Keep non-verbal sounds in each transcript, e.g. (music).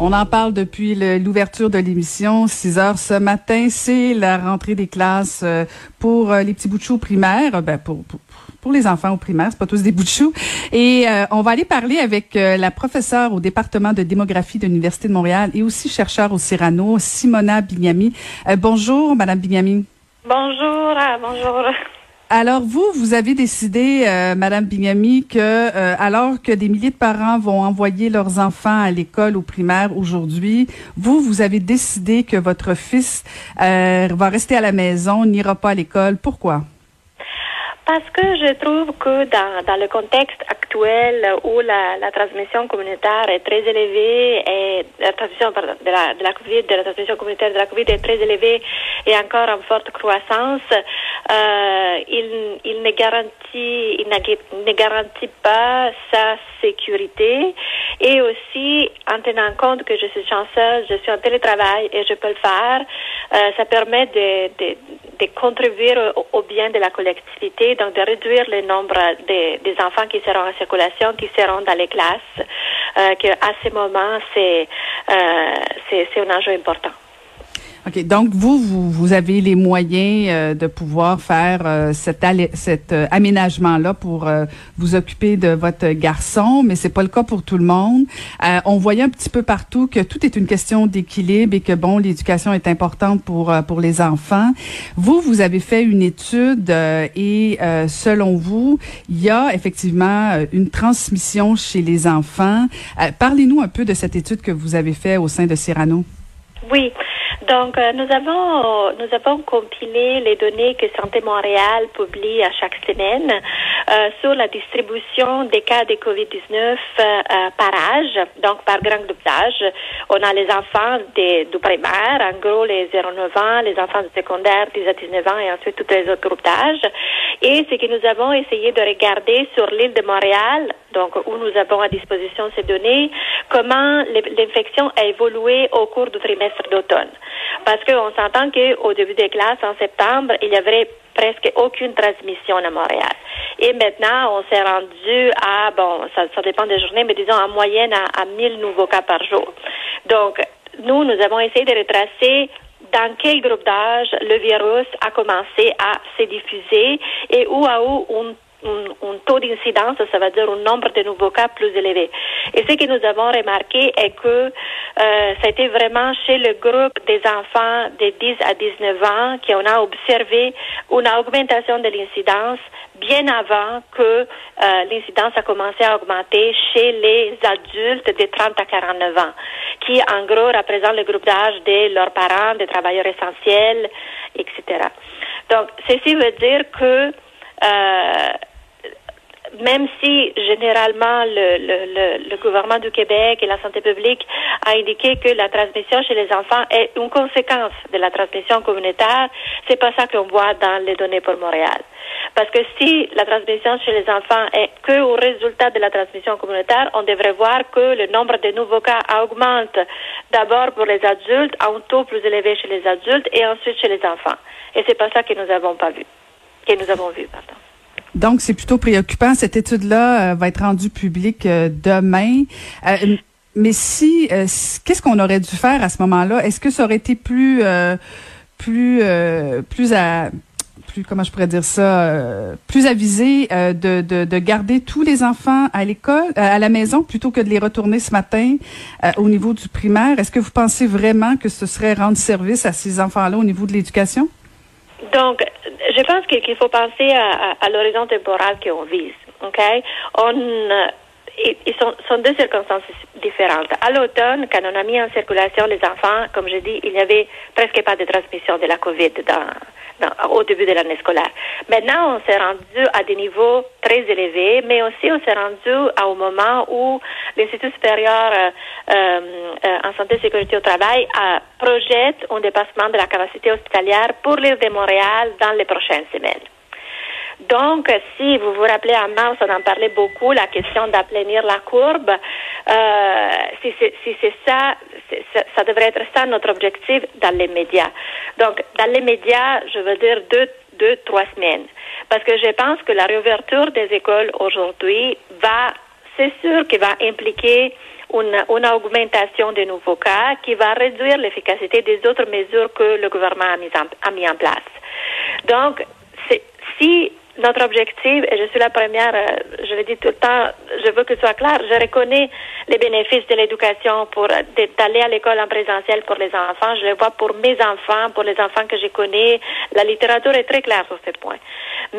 On en parle depuis l'ouverture de l'émission, 6 heures ce matin. C'est la rentrée des classes euh, pour euh, les petits bouts de choux primaires. Ben pour, pour, pour les enfants au primaire, c'est pas tous des bouts de choux. Et euh, on va aller parler avec la professeure au département de démographie de l'Université de Montréal et aussi chercheur au Cyrano, Simona Bignami. bonjour, Madame Bignami. Bonjour, ah, bonjour. Alors vous, vous avez décidé, euh, Madame Bignami, que euh, alors que des milliers de parents vont envoyer leurs enfants à l'école au primaire aujourd'hui, vous, vous avez décidé que votre fils euh, va rester à la maison, n'ira pas à l'école. Pourquoi? Parce que je trouve que dans, dans le contexte actuel où la, transmission communautaire est très élevée et la transmission de la, de la COVID, de la transmission communautaire de la COVID est très élevée et encore en forte croissance, euh, il, il ne garantit, il ne garantit pas sa sécurité et aussi en tenant compte que je suis chanceuse, je suis en télétravail et je peux le faire, euh, ça permet de, de, de contribuer au, bien de la collectivité donc de réduire le nombre des, des enfants qui seront en circulation, qui seront dans les classes, euh, que à ce moment, c'est euh, c'est un enjeu important. OK. Donc, vous, vous, vous avez les moyens euh, de pouvoir faire euh, cet, cet euh, aménagement-là pour vous occuper de votre garçon, mais c'est pas le cas pour tout le monde. on voyait un petit peu partout que tout est une question d'équilibre et que, bon, l'éducation est importante pour, pour les enfants. Vous, vous avez fait une étude et, selon vous, il y a effectivement une transmission chez les enfants. Parlez-nous un peu de cette étude que vous avez faite au sein de Cyrano. Oui. Donc, euh, nous avons nous avons compilé les données que Santé Montréal publie à chaque semaine euh, sur la distribution des cas de COVID-19 euh, par âge, donc par grand groupe d'âge. On a les enfants des, du primaire, en gros les 0-9 ans, les enfants du secondaire 10 à 19 ans et ensuite tous les autres groupes d'âge. Et ce que nous avons essayé de regarder sur l'île de Montréal, donc où nous avons à disposition ces données, comment l'infection a évolué au cours du trimestre d'automne. Parce qu'on s'entend qu'au début des classes, en septembre, il y avait presque aucune transmission à Montréal. Et maintenant, on s'est rendu à, bon, ça, ça, dépend des journées, mais disons en moyenne à, à 1000 nouveaux cas par jour. Donc, nous, nous avons essayé de retracer dans quel groupe d'âge le virus a commencé à se diffuser et où à où on un, taux d'incidence, ça veut dire un nombre de nouveaux cas plus élevé. Et ce que nous avons remarqué est que euh, ça a été vraiment chez le groupe des enfants de 10 à 19 ans qu'on a observé une augmentation de l'incidence bien avant que euh, l'incidence a commencé à augmenter chez les adultes de 30 à 49 ans, qui en gros représentent le groupe d'âge de leurs parents, des travailleurs essentiels, etc. Donc, ceci veut dire que euh, même si généralement le, gouvernement du Québec et la santé publique a indiqué que la transmission chez les enfants est une conséquence de la transmission communautaire, c'est pas ça qu'on voit dans les données pour Montréal. Parce que si la transmission chez les enfants est que au résultat de la transmission communautaire, on devrait voir que le nombre de nouveaux cas augmente d'abord pour les adultes à un taux plus élevé chez les adultes et ensuite chez les enfants. Et c'est pas ça que nous avons pas vu, que nous avons vu, pardon. Donc, c'est plutôt préoccupant. Cette étude-là euh, va être rendue publique euh, demain. Euh, mais si, qu'est-ce qu'on aurait dû faire à ce moment-là? Est-ce que ça aurait été plus, plus, plus à, plus, comment je pourrais dire ça, plus avisé de, de, de, garder tous les enfants à l'école, à la maison, plutôt que de les retourner ce matin au niveau du primaire? Est-ce que vous pensez vraiment que ce serait rendre service à ces enfants-là au niveau de l'éducation? Donc, je pense qu'il faut penser à, à, l'horizon temporal qu'on vise. OK? On, euh, ils sont, sont, deux circonstances différentes. À l'automne, quand on a mis en circulation les enfants, comme je dis, il n'y avait presque pas de transmission de la COVID dans, dans, au début de l'année scolaire. Maintenant, on s'est rendu à des niveaux très élevés, mais aussi on s'est rendu à un moment où l'Institut supérieur euh, euh, en santé et sécurité au travail euh, projette un dépassement de la capacité hospitalière pour l'île de Montréal dans les prochaines semaines. Donc, si vous vous rappelez en mars, on en parlait beaucoup, la question d'aplanir la courbe. Euh, si c'est ça, ça devrait être ça notre objectif dans les médias. Donc, dans les médias, je veux dire deux, deux, trois semaines. Parce que je pense que la réouverture des écoles aujourd'hui va, c'est sûr qu'il va impliquer une, une, augmentation des nouveaux cas qui va réduire l'efficacité des autres mesures que le gouvernement a mis en, a mis en place. Donc, si notre objectif, et je suis la première, euh, je le dis tout le temps, je veux que ce soit clair, je reconnais les bénéfices de l'éducation pour d'aller à l'école en présentiel pour les enfants. Je le vois pour mes enfants, pour les enfants que je connais. La littérature est très claire sur ce point.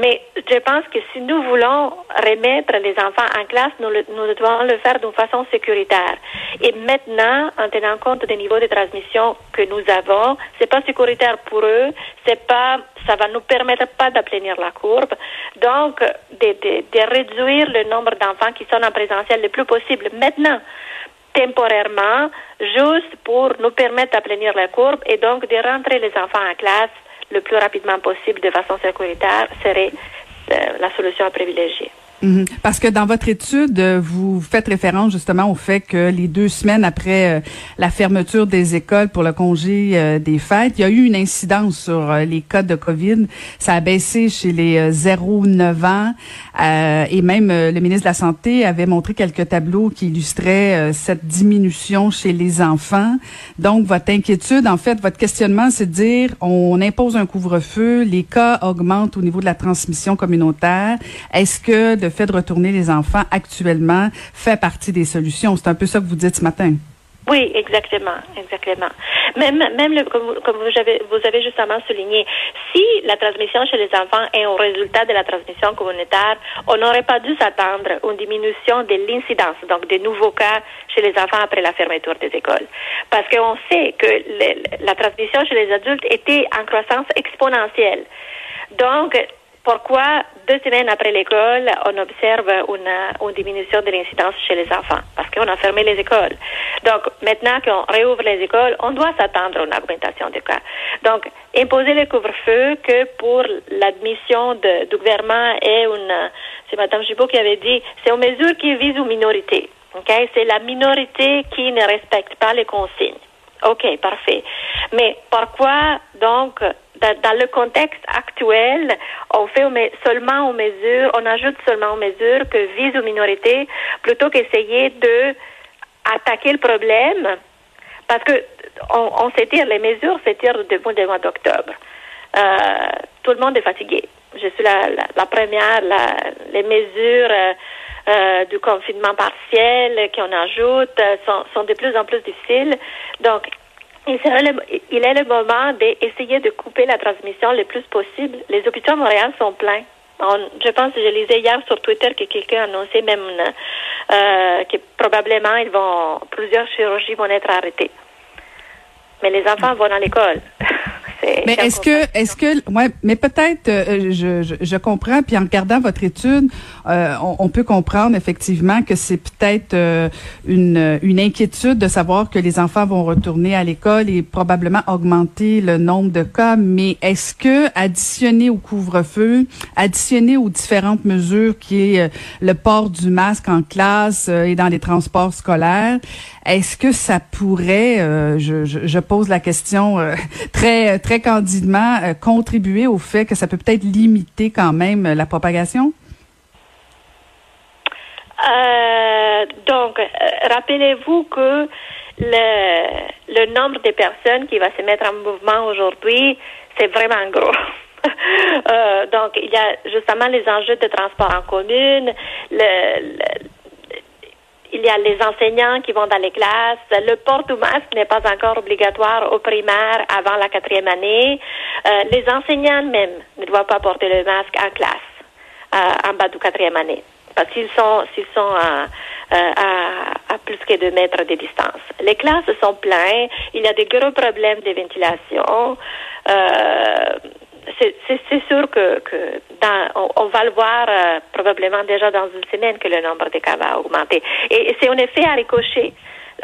Mais je pense que si nous voulons remettre les enfants en classe, nous, devons le faire d'une façon sécuritaire. Et maintenant, en tenant compte des niveaux de transmission que nous avons, c'est pas sécuritaire pour eux, c'est pas, ça va nous permettre pas d'aplanir la courbe. Donc, de, de, de réduire le nombre d'enfants qui sont en présentiel le plus possible maintenant temporairement, juste pour nous permettre d'aplanir la courbe et donc de rentrer les enfants en classe le plus rapidement possible de façon sécuritaire serait euh, la solution à privilégier. Mhm. Parce que dans votre étude, vous faites référence justement au fait que les deux semaines après euh, la fermeture des écoles pour le congé euh, des fêtes, il y a eu une incidence sur euh, les cas de COVID. Ça a baissé chez les 0-9 ans et même le ministre de la Santé avait montré quelques tableaux qui illustraient cette diminution chez les enfants. Donc, votre inquiétude, en fait, votre questionnement, c'est de dire on impose un couvre-feu, les cas augmentent au niveau de la transmission communautaire. Est-ce que le fait de retourner les enfants actuellement fait partie des solutions. C'est un peu ça que vous dites ce matin. Oui, exactement, exactement. Même, même comme, comme, vous, avez, vous avez justement souligné, si la transmission chez les enfants est un résultat de la transmission communautaire, on n'aurait pas dû s'attendre à une diminution de l'incidence, donc des nouveaux cas chez les enfants après la fermeture des écoles. Parce qu'on sait que la transmission chez les adultes était en croissance exponentielle. Donc, pourquoi deux semaines après l'école, on observe une, diminution de l'incidence chez les enfants? Parce qu'on a fermé les écoles. Donc, maintenant qu'on réouvre les écoles, on doit s'attendre à une augmentation des cas. Donc, imposer le couvre-feu que pour l'admission du gouvernement est une, c'est Mme Gibault qui avait dit, c'est une mesure qui vise aux minorités. Okay? C'est la minorité qui ne respecte pas les consignes. OK, parfait. Mais pourquoi, donc, dans, le contexte actuel, on fait seulement aux mesures, on ajoute seulement aux mesures que visent aux minorités plutôt qu'essayer de attaquer le problème parce que on, s'étire, les mesures s'étirent depuis le mois d'octobre. Euh, tout le monde est fatigué. Je suis la, la, première, la, les mesures euh, euh, du confinement partiel qu'on ajoute sont, sont de plus en plus difficiles. Donc, il, est le moment d'essayer de couper la transmission le plus possible. Les hôpitaux à Montréal sont pleins. je pense, je lisais hier sur Twitter que quelqu'un annonçait même euh, que probablement ils vont, plusieurs chirurgies vont être arrêtées. Mais les enfants vont à l'école. (laughs) Mais est-ce que, est-ce que, ouais, mais peut-être, euh, je, je, je, comprends. Puis en regardant votre étude, euh, on, on, peut comprendre effectivement que c'est peut-être euh, une, une inquiétude de savoir que les enfants vont retourner à l'école et probablement augmenter le nombre de cas. Mais est-ce que additionner au couvre-feu, additionner aux différentes mesures qui est le port du masque en classe et dans les transports scolaires, est-ce que ça pourrait, je, je, je, pose la question (laughs) très très candidement euh, contribuer au fait que ça peut peut-être limiter quand même la propagation? Euh, donc, euh, rappelez-vous que le, nombre de personnes qui va se mettre en mouvement aujourd'hui, c'est vraiment gros. (laughs) donc, il y a justement les enjeux de transport en commune, il y a les enseignants qui vont dans les classes. Le port du masque n'est pas encore obligatoire au primaire avant la quatrième année. Euh, les enseignants même ne doivent pas porter le masque en classe euh, en bas du quatrième année parce qu'ils sont s'ils sont à, à, plus que deux mètres de distance. Les classes sont pleines. Il y a des gros problèmes de ventilation. Euh, c'est sûr que, que dans, on, va le voir euh, probablement déjà dans une semaine que le nombre de cas va augmenter. Et, c'est un effet à ricocher.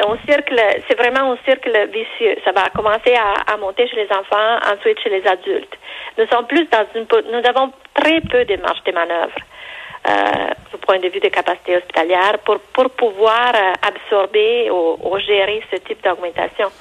un cercle, c'est vraiment un cercle vicieux. Ça va commencer à, monter chez les enfants, ensuite chez les adultes. Nous sommes plus dans une, nous avons très peu de marge de manœuvre. Euh, du point de vue des capacités hospitalières pour, pour pouvoir euh, absorber ou, ou gérer ce type d'augmentation.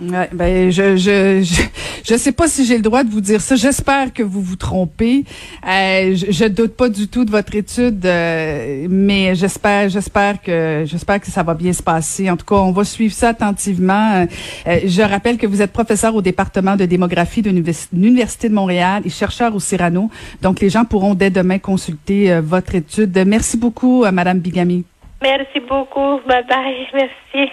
Ouais, ben je je je, je sais pas si j'ai le droit de vous dire ça. J'espère que vous vous trompez. Euh, je, je doute pas du tout de votre étude, euh, mais j'espère j'espère que j'espère que ça va bien se passer. En tout cas, on va suivre ça attentivement. Euh, je rappelle que vous êtes professeur au département de démographie de l'université de Montréal et chercheur au Cyrano. Donc les gens pourront dès demain consulter euh, votre étude. Merci beaucoup, Madame Bigami. Merci beaucoup. Bye bye. Merci.